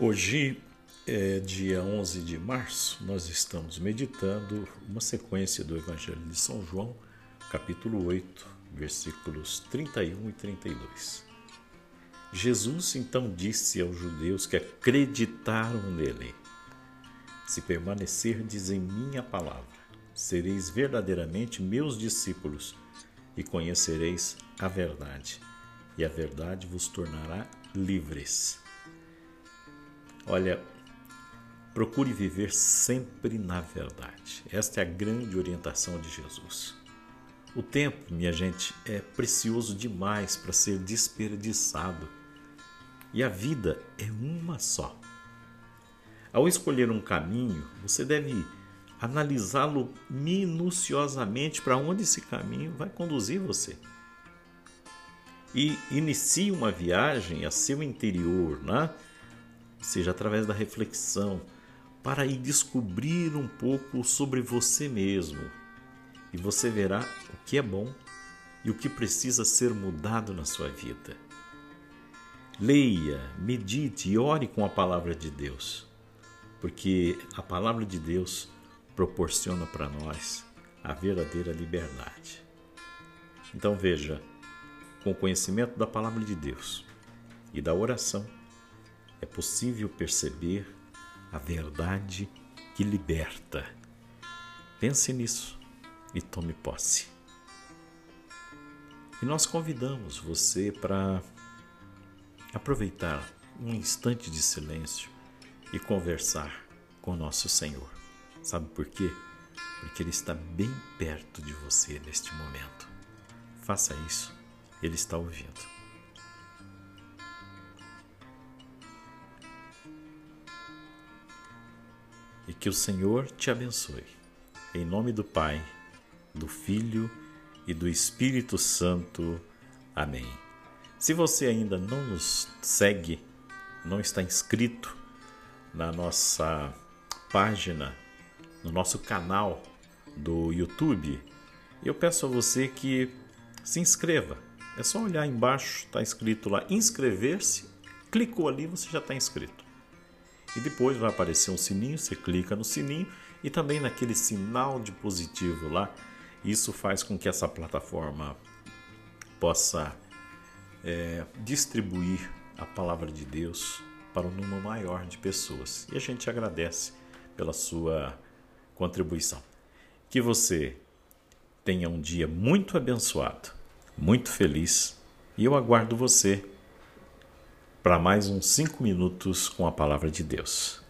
Hoje é dia 11 de março, nós estamos meditando uma sequência do Evangelho de São João, capítulo 8, versículos 31 e 32. Jesus então disse aos judeus que acreditaram nele: Se permanecerdes em minha palavra, sereis verdadeiramente meus discípulos e conhecereis a verdade, e a verdade vos tornará livres. Olha, procure viver sempre na verdade. Esta é a grande orientação de Jesus. O tempo, minha gente, é precioso demais para ser desperdiçado. E a vida é uma só. Ao escolher um caminho, você deve analisá-lo minuciosamente para onde esse caminho vai conduzir você. E inicie uma viagem a seu interior, né? Seja através da reflexão, para ir descobrir um pouco sobre você mesmo. E você verá o que é bom e o que precisa ser mudado na sua vida. Leia, medite e ore com a palavra de Deus, porque a palavra de Deus proporciona para nós a verdadeira liberdade. Então veja, com o conhecimento da palavra de Deus e da oração, é possível perceber a verdade que liberta. Pense nisso e tome posse. E nós convidamos você para aproveitar um instante de silêncio e conversar com nosso Senhor. Sabe por quê? Porque Ele está bem perto de você neste momento. Faça isso, Ele está ouvindo. E que o Senhor te abençoe. Em nome do Pai, do Filho e do Espírito Santo. Amém. Se você ainda não nos segue, não está inscrito na nossa página, no nosso canal do YouTube, eu peço a você que se inscreva. É só olhar embaixo, está escrito lá inscrever-se, clicou ali, você já está inscrito e depois vai aparecer um sininho, você clica no sininho e também naquele sinal de positivo lá. Isso faz com que essa plataforma possa é, distribuir a palavra de Deus para um número maior de pessoas. E a gente agradece pela sua contribuição. Que você tenha um dia muito abençoado, muito feliz e eu aguardo você para mais uns cinco minutos com a palavra de Deus.